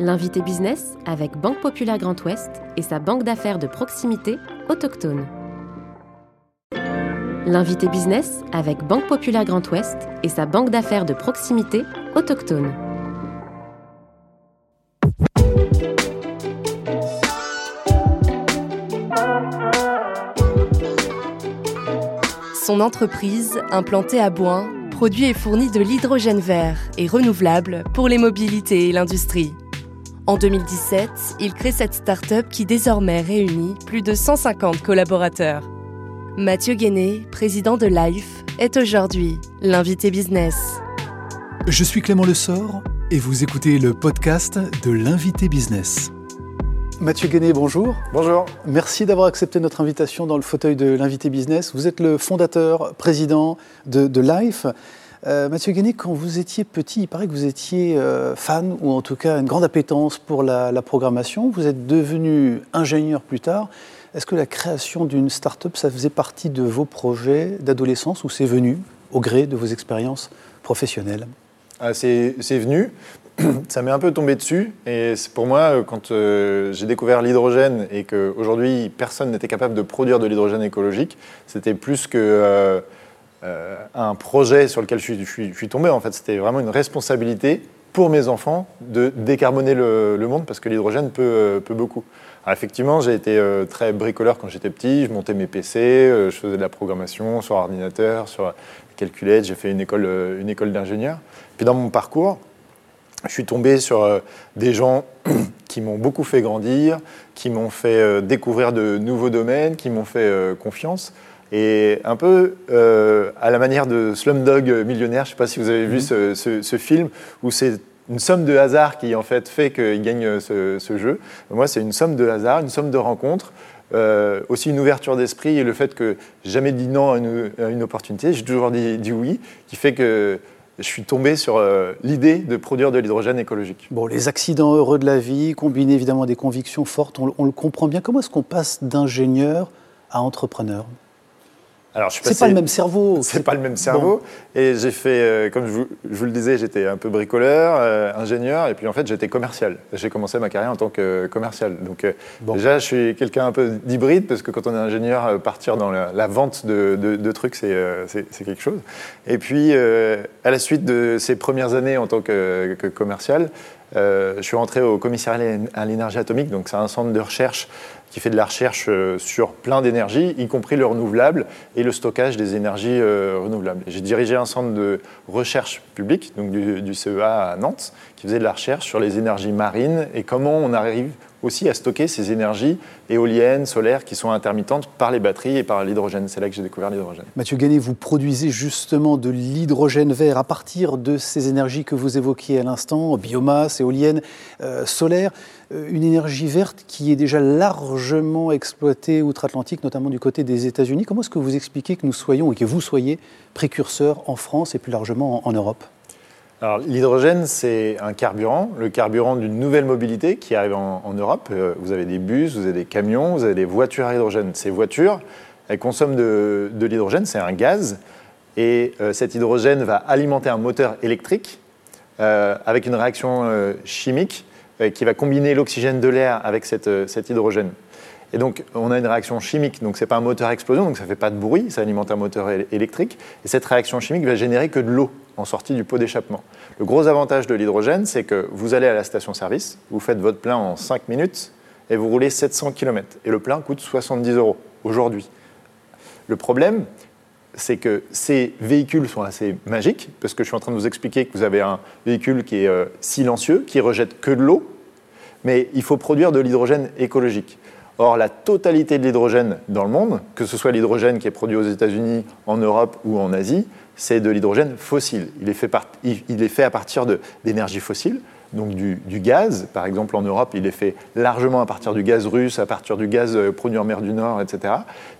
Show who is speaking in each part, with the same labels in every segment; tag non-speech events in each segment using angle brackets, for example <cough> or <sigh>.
Speaker 1: L'invité business avec Banque Populaire Grand Ouest et sa banque d'affaires de proximité autochtone. L'invité business avec Banque Populaire Grand Ouest et sa banque d'affaires de proximité autochtone.
Speaker 2: Son entreprise, implantée à Boin, produit et fournit de l'hydrogène vert et renouvelable pour les mobilités et l'industrie. En 2017, il crée cette start-up qui désormais réunit plus de 150 collaborateurs. Mathieu Guéné, président de Life, est aujourd'hui l'invité business.
Speaker 3: Je suis Clément Lessort et vous écoutez le podcast de l'invité business. Mathieu Guéné, bonjour.
Speaker 4: Bonjour.
Speaker 3: Merci d'avoir accepté notre invitation dans le fauteuil de l'invité business. Vous êtes le fondateur, président de, de Life. Euh, Mathieu Guéné, quand vous étiez petit, il paraît que vous étiez euh, fan, ou en tout cas une grande appétence pour la, programmation. Vous êtes devenu ingénieur plus tard. Est-ce que la création d'une start-up, ça faisait partie de vos projets d'adolescence ou c'est venu au gré de vos expériences professionnelles?
Speaker 4: Ah, C'est venu. <clears throat> ça m'est un peu tombé dessus. Et pour moi, quand euh, j'ai découvert l'hydrogène et qu'aujourd'hui personne n'était capable de produire de l'hydrogène écologique, c'était plus que euh, euh, un projet sur lequel je suis, tombé. En fait, c'était vraiment une responsabilité pour mes enfants de décarboner le, monde parce que l'hydrogène peut, peut, beaucoup. Effectivement, j'ai été très bricoleur quand j'étais petit. Je montais mes PC, je faisais de la programmation sur ordinateur, sur calculettes. J'ai fait une école, une école d'ingénieur. Puis dans mon parcours, je suis tombé sur euh, des gens <clears throat> qui m'ont beaucoup fait grandir, qui m'ont fait euh, découvrir de nouveaux domaines, qui m'ont fait euh, confiance. Et un peu à la manière de Slumdog Millionnaire, je ne sais pas si vous avez vu mhm. ce, film, où c'est une somme de hasard qui en fait fait qu'il gagne ce, jeu. Moi, c'est une somme de hasard, une somme de rencontres, aussi une ouverture d'esprit et le fait que jamais dit non à une, opportunité, j'ai toujours dit, dit, oui, qui fait que je suis tombé sur euh, l'idée de produire de l'hydrogène écologique.
Speaker 3: Bon, les accidents heureux de la vie, combinés évidemment à des convictions fortes, on, on le comprend bien. Comment est-ce qu'on passe d'ingénieur à entrepreneur?
Speaker 4: Alors, <laughs>
Speaker 3: c'est pas le même cerveau.
Speaker 4: C'est pas le même cerveau. Et j'ai fait, euh, comme je vous, je vous, le disais, j'étais un peu bricoleur, euh, ingénieur, et puis en fait, j'étais commercial. J'ai commencé ma carrière en tant que commercial. Donc, euh, déjà, je suis quelqu'un un peu d'hybride, parce que quand on est ingénieur, partir dans la, la vente de, de, de trucs, c'est quelque chose. Et puis, à la suite de ces premières années en tant que, que commercial, je suis rentré au commissariat à l'énergie atomique, donc c'est un centre de recherche qui fait de la recherche euh, sur plein d'énergies, y compris le renouvelable et le stockage des énergies euh, renouvelables. J'ai dirigé un centre de recherche publique, donc du, du, CEA à Nantes, qui faisait de la recherche sur les énergies marines et comment on arrive aussi à stocker ces énergies éoliennes, solaires, qui sont intermittentes par les batteries et par l'hydrogène. C'est là que j'ai découvert l'hydrogène.
Speaker 3: Mathieu Gagné, vous produisez justement de l'hydrogène vert à partir de ces énergies que vous évoquiez à l'instant, biomasse, éolienne, euh, solaire, euh, une énergie verte qui est déjà largement exploitée outre-Atlantique, notamment du côté des États-Unis. Comment est-ce que vous expliquez que nous soyons et que vous soyez précurseurs en France et plus largement en Europe?
Speaker 4: L'hydrogène, c'est un carburant, le carburant d'une nouvelle mobilité qui arrive en, Europe. Euh, vous avez des bus, vous avez des camions, vous avez des voitures à hydrogène. Ces voitures, elles consomment de, l'hydrogène, c'est un gaz, et euh, cet hydrogène va alimenter un moteur électrique euh, avec une réaction chimique qui va combiner l'oxygène de l'air avec cet hydrogène. Et donc, on a une réaction chimique, donc ce n'est pas un moteur à explosion, donc ça ne fait pas de bruit, ça alimente un moteur électrique. Et cette réaction chimique va générer que de l'eau en sortie du pot d'échappement. Le gros avantage de l'hydrogène, c'est que vous allez à la station-service, vous faites votre plein en 5 minutes et vous roulez 700 km. Et le plein coûte 70 euros aujourd'hui. Le problème, c'est que ces véhicules sont assez magiques, parce que je suis en train de vous expliquer que vous avez un véhicule qui est euh, silencieux, qui rejette que de l'eau, mais il faut produire de l'hydrogène écologique. Or, la totalité de l'hydrogène dans le monde, que ce soit l'hydrogène qui est produit aux États-Unis, en Europe ou en Asie, c'est de l'hydrogène fossile. Il est fait, à partir d'énergie fossile, donc du, gaz. Par exemple, en Europe, il est fait largement à partir du gaz russe, à partir du gaz euh, produit en mer du Nord, etc.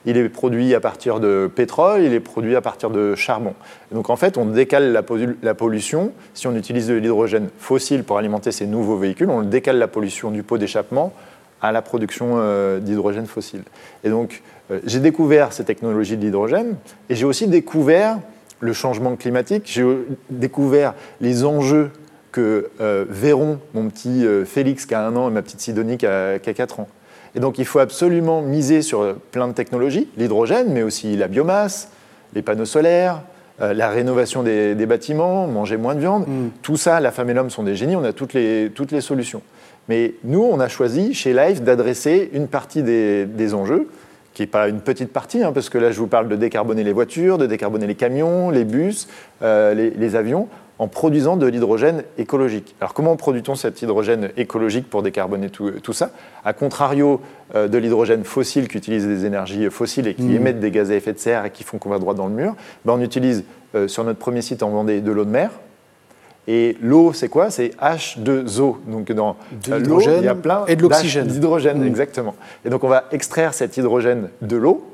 Speaker 4: Il est produit à partir de pétrole, il est produit à partir de charbon. Donc en fait, on décale la, la pollution. Si on utilise de l'hydrogène fossile pour alimenter ces nouveaux véhicules, on décale la pollution du pot d'échappement à la production euh, d'hydrogène fossile. Et donc, euh, j'ai découvert ces technologies de l'hydrogène et j'ai aussi découvert le changement climatique, j'ai découvert les enjeux que euh, verront mon petit euh, Félix qui a un an et ma petite Sidonie qui a, qui a 4 ans. Et donc il faut absolument miser sur plein de technologies, l'hydrogène, mais aussi la biomasse, les panneaux solaires, euh, la rénovation des, des bâtiments, manger moins de viande.
Speaker 3: Mm.
Speaker 4: Tout ça, la femme et l'homme sont des génies, on a toutes les, toutes les solutions. Mais nous, on a choisi chez Life d'adresser une partie des, des enjeux, qui n'est pas une petite partie, hein, parce que là, je vous parle de décarboner les voitures, de décarboner les camions, les bus, euh, les, les avions, en produisant de l'hydrogène écologique. Alors comment produit-on cet hydrogène écologique pour décarboner tout, tout ça? A contrario euh, de l'hydrogène fossile qui utilise des énergies fossiles et qui
Speaker 3: Mhm.
Speaker 4: émettent des gaz à effet de serre et qui font qu'on va droit dans le mur, ben, on utilise euh, sur notre premier site en Vendée de l'eau de mer. Et l'eau, c'est quoi? C'est H2O. Donc dans
Speaker 3: De
Speaker 4: euh, l'eau, il y a plein
Speaker 3: et de l'oxygène.
Speaker 4: d'H- D'hydrogène,
Speaker 3: Mhm.
Speaker 4: exactement. Et donc on va extraire cet hydrogène de l'eau.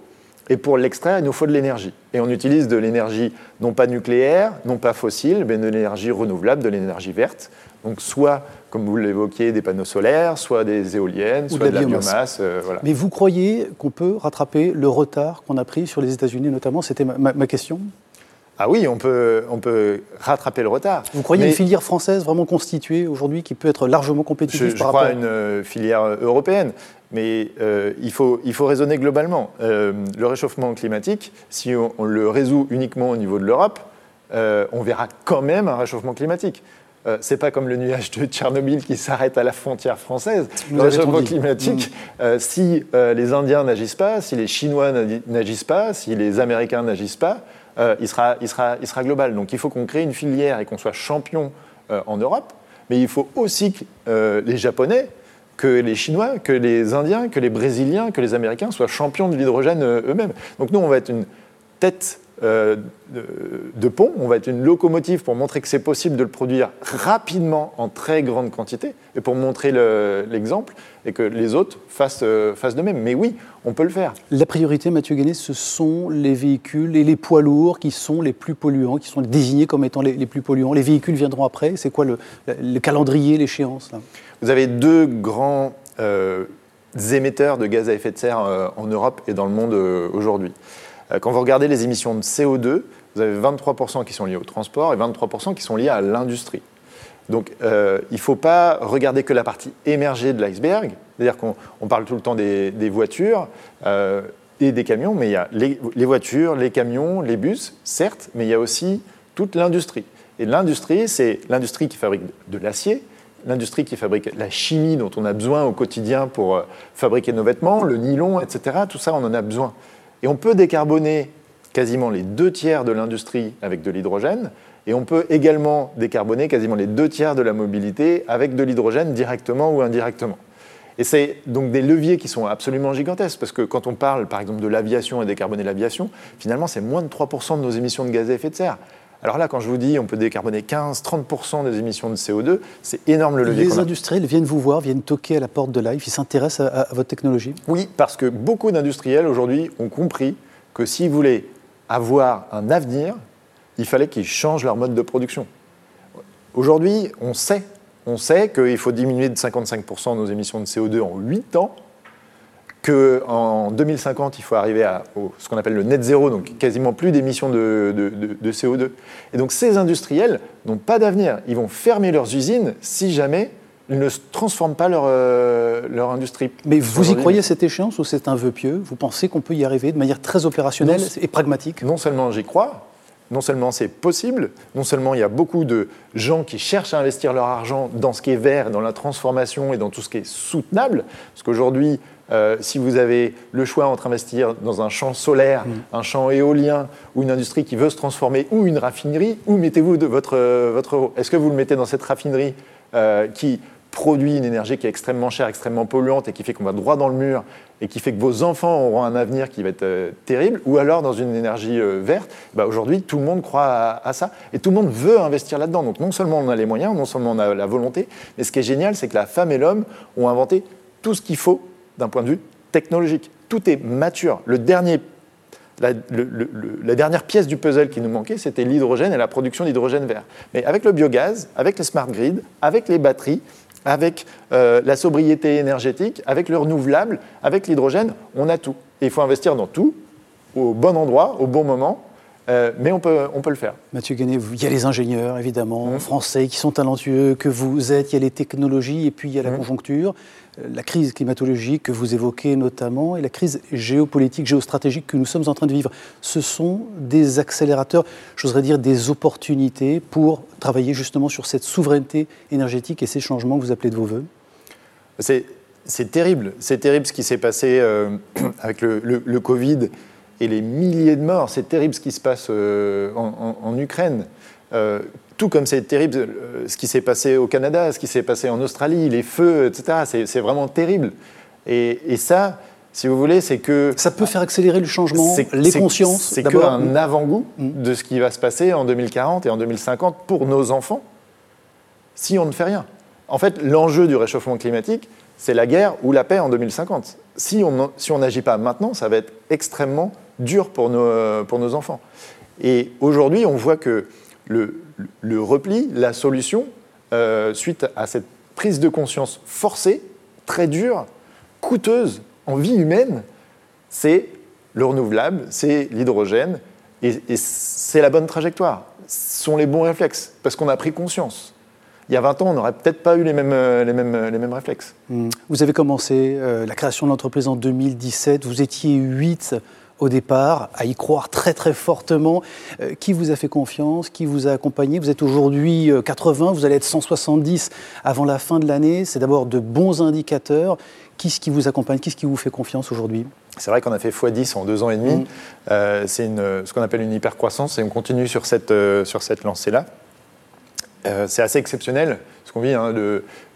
Speaker 4: Et pour l'extraire, il nous faut de l'énergie. Et on utilise de l'énergie non pas nucléaire, non pas fossile, mais de l'énergie renouvelable, de l'énergie verte. Donc soit, comme vous l'évoquiez, des panneaux solaires, soit des éoliennes,
Speaker 3: Ou de
Speaker 4: soit
Speaker 3: la
Speaker 4: de la
Speaker 3: biomasse.
Speaker 4: biomasse. euh, voilà.
Speaker 3: Mais vous croyez qu'on peut rattraper le retard qu'on a pris sur les États-Unis notamment? C'était ma, ma- ma question.
Speaker 4: Ah oui, on peut, on peut rattraper le retard.
Speaker 3: Vous croyez
Speaker 4: Mais
Speaker 3: une filière française vraiment constituée aujourd'hui qui peut être largement compétitive
Speaker 4: Je, je
Speaker 3: par
Speaker 4: crois à
Speaker 3: rapport
Speaker 4: une euh, filière euh, européenne, mais euh, il, faut, il faut raisonner globalement. Euh, le réchauffement climatique, si on, on le résout uniquement au niveau de l'Europe, euh, on verra quand même un réchauffement climatique. Euh, c'est pas comme le nuage de Tchernobyl qui s'arrête à la frontière française. Le réchauffement climatique, euh, si euh, les Indiens n'agissent pas, si les Chinois n'agi- n'agissent pas, si les Américains n'agissent pas, euh, il, sera, il, sera, il sera global. Donc il faut qu'on crée une filière et qu'on soit champion euh, en Europe, mais il faut aussi que euh, les Japonais, que les Chinois, que les Indiens, que les Brésiliens, que les Américains soient champions de l'hydrogène eux-mêmes. Donc nous, on va être une tête euh, de, pont, on va être une locomotive pour montrer que c'est possible de le produire rapidement en très grande quantité et pour montrer le- l'exemple et que les autres fassent, euh, fassent de même. Mais oui, on peut le faire.
Speaker 3: La priorité, Mathieu Guéné, ce sont les véhicules et les poids lourds qui sont les plus polluants, qui sont désignés comme étant les, les plus polluants. Les véhicules viendront après. C'est quoi le, le calendrier, l'échéance
Speaker 4: Vous avez deux grands euh, émetteurs de gaz à effet de serre en Europe et dans le monde aujourd'hui. Euh, quand vous regardez les émissions de CO2, vous avez 23% qui sont liés au transport et 23% qui sont liés à l'industrie. Donc euh, il ne faut pas regarder que la partie émergée de l'iceberg, c'est-à-dire qu'on on parle tout le temps des, voitures euh, et des camions, mais il y a les, voitures, les camions, les bus, certes, mais il y a aussi toute l'industrie. Et l'industrie, c'est l'industrie qui fabrique de l'acier, l'industrie qui fabrique la chimie dont on a besoin au quotidien pour fabriquer nos vêtements, le nylon, etc. Tout ça, on en a besoin. Et on peut décarboner quasiment les deux tiers de l'industrie avec de l'hydrogène, et on peut également décarboner quasiment les deux tiers de la mobilité avec de l'hydrogène directement ou indirectement. Et c'est donc des leviers qui sont absolument gigantesques, parce que quand on parle par exemple de l'aviation et décarboner l'aviation, finalement c'est moins de 3% de nos émissions de gaz à effet de serre. Alors là, quand je vous dis on peut décarboner 15-30% des émissions de CO2, c'est énorme le levier
Speaker 3: Les industriels viennent vous voir, viennent toquer à la porte de Life, ils s'intéressent à, à votre technologie.
Speaker 4: Oui, parce que beaucoup d'industriels aujourd'hui ont compris que s'ils voulaient avoir un avenir, il fallait qu'ils changent leur mode de production. Aujourd'hui, on sait, on sait qu'il faut diminuer de 55% nos émissions de CO2 en 8 ans, qu'en 2050, il faut arriver à au- ce qu'on appelle le net zéro, donc quasiment plus d'émissions de, de- de- de CO2. Et donc ces industriels n'ont pas d'avenir. Ils vont fermer leurs usines si jamais ils ne transforment pas leur, euh, leur industrie.
Speaker 3: Mais vous y croyez cette échéance ou c'est un vœu pieux? Vous pensez qu'on peut y arriver de manière très opérationnelle
Speaker 4: Non,
Speaker 3: et pragmatique?
Speaker 4: Non seulement j'y crois, non seulement c'est possible, non seulement il y a beaucoup de gens qui cherchent à investir leur argent dans ce qui est vert, dans la transformation et dans tout ce qui est soutenable, parce qu'aujourd'hui, euh, si vous avez le choix entre investir dans un champ solaire, un champ éolien ou une industrie qui veut se transformer ou une raffinerie, où mettez-vous de votre, euh, votre euro Est-ce que vous le mettez dans cette raffinerie euh, qui produit une énergie qui est extrêmement chère, extrêmement polluante et qui fait qu'on va droit dans le mur et qui fait que vos enfants auront un avenir qui va être euh, terrible, ou alors dans une énergie euh, verte, bah, aujourd'hui tout le monde croit à, à ça et tout le monde veut investir là-dedans. Donc non seulement on a les moyens, non seulement on a la volonté, mais ce qui est génial, c'est que la femme et l'homme ont inventé tout ce qu'il faut d'un point de vue technologique. Tout est mature. Le dernier la, dernière pièce du puzzle qui nous manquait, c'était l'hydrogène et la production d'hydrogène vert. Mais avec le biogaz, avec les smart grids, avec les batteries, avec euh, la sobriété énergétique, avec le renouvelable, avec l'hydrogène, on a tout. Et il faut investir dans tout, au bon endroit, au bon moment. Euh, mais on peut, on peut le faire.
Speaker 3: Mathieu Guéné, il y a les ingénieurs, évidemment, mmh. français, qui sont talentueux, que vous êtes, il y a les technologies, et puis il y a la mmh. conjoncture, euh, la crise climatologique que vous évoquez notamment, et la crise géopolitique, géostratégique que nous sommes en train de vivre. Ce sont des accélérateurs, j'oserais dire des opportunités pour travailler justement sur cette souveraineté énergétique et ces changements que vous appelez de vos voeux
Speaker 4: C'est terrible, c'est terrible ce qui s'est passé euh, <clears throat> avec le, le Covid et les milliers de morts. C'est terrible ce qui se passe euh, en, Ukraine. Euh, tout comme c'est terrible euh, ce qui s'est passé au Canada, ce qui s'est passé en Australie, les feux, etc. C'est vraiment terrible. Et, ça, si vous voulez, c'est que...
Speaker 3: Ça peut faire accélérer le changement, les consciences
Speaker 4: C'est qu'un avant-goût mm. de ce qui va se passer en 2040 et en 2050 pour nos enfants, si on ne fait rien. En fait, l'enjeu du réchauffement climatique, c'est la guerre ou la paix en 2050. Si on si n'agit pas maintenant, ça va être extrêmement dur pour nos, pour nos enfants. Et aujourd'hui, on voit que le, repli, la solution, euh, suite à cette prise de conscience forcée, très dure, coûteuse en vie humaine, c'est le renouvelable, c'est l'hydrogène, et, c'est la bonne trajectoire. Ce sont les bons réflexes, parce qu'on a pris conscience il y a 20 ans, on n'aurait peut-être pas eu les mêmes, les mêmes, les mêmes réflexes.
Speaker 3: Hmm. Vous avez commencé euh, la création de l'entreprise en 2017, vous étiez 8 au départ, à y croire très très fortement. Euh, qui vous a fait confiance? Qui vous a accompagné? Vous êtes aujourd'hui 80, euh, vous allez être 170 avant la fin de l'année. C'est d'abord de bons indicateurs. Qui ce qui vous accompagne? Qui ce qui vous fait confiance aujourd'hui?
Speaker 4: C'est vrai qu'on a fait x10 en deux ans et demi. Mm. Euh, c'est ce qu'on appelle une hypercroissance et on continue sur cette, sur cette lancée-là. Euh, c'est assez exceptionnel ce qu'on vit. Hein,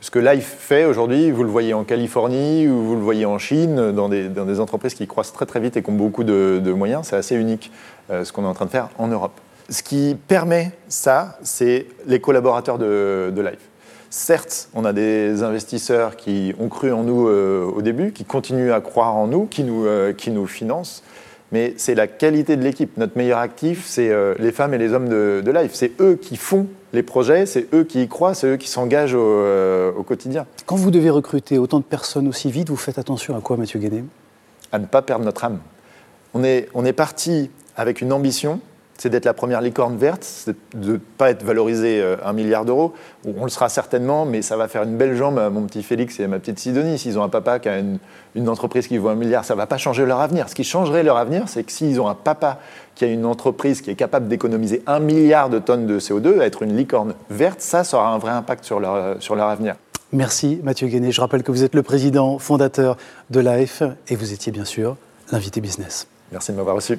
Speaker 4: ce que Life fait aujourd'hui, vous le voyez en Californie ou vous le voyez en Chine, dans des, entreprises qui croissent très très vite et qui ont beaucoup de, moyens. C'est assez unique euh, ce qu'on est en train de faire en Europe. Ce qui permet ça, c'est les collaborateurs de, Life. Certes, on a des investisseurs qui ont cru en nous euh, au début, qui continuent à croire en nous, qui nous, qui nous financent mais c'est la qualité de l'équipe. Notre meilleur actif, c'est euh, les femmes et les hommes de, Life. C'est eux qui font les projets, c'est eux qui y croient, c'est eux qui s'engagent au, euh, quotidien.
Speaker 3: Quand vous devez recruter autant de personnes aussi vite, vous faites attention à quoi, Mathieu Guéné?
Speaker 4: À ne pas perdre notre âme. On est, on est parti avec une ambition, c'est d'être la première licorne verte, c'est de ne pas être valorisé euh, un milliard d'euros. On le sera certainement, mais ça va faire une belle jambe à mon petit Félix et à ma petite Sidonie. S'ils ont un papa qui a une, entreprise qui vaut un milliard, ça ne va pas changer leur avenir. Ce qui changerait leur avenir, c'est que s'ils ont un papa qui a une entreprise qui est capable d'économiser un milliard de tonnes de CO2, être une licorne verte, ça, ça aura un vrai impact sur leur, sur leur avenir.
Speaker 3: Merci Mathieu Guéné. Je rappelle que vous êtes le président fondateur de l'AF et vous étiez bien sûr l'invité business.
Speaker 4: Merci de m'avoir reçu.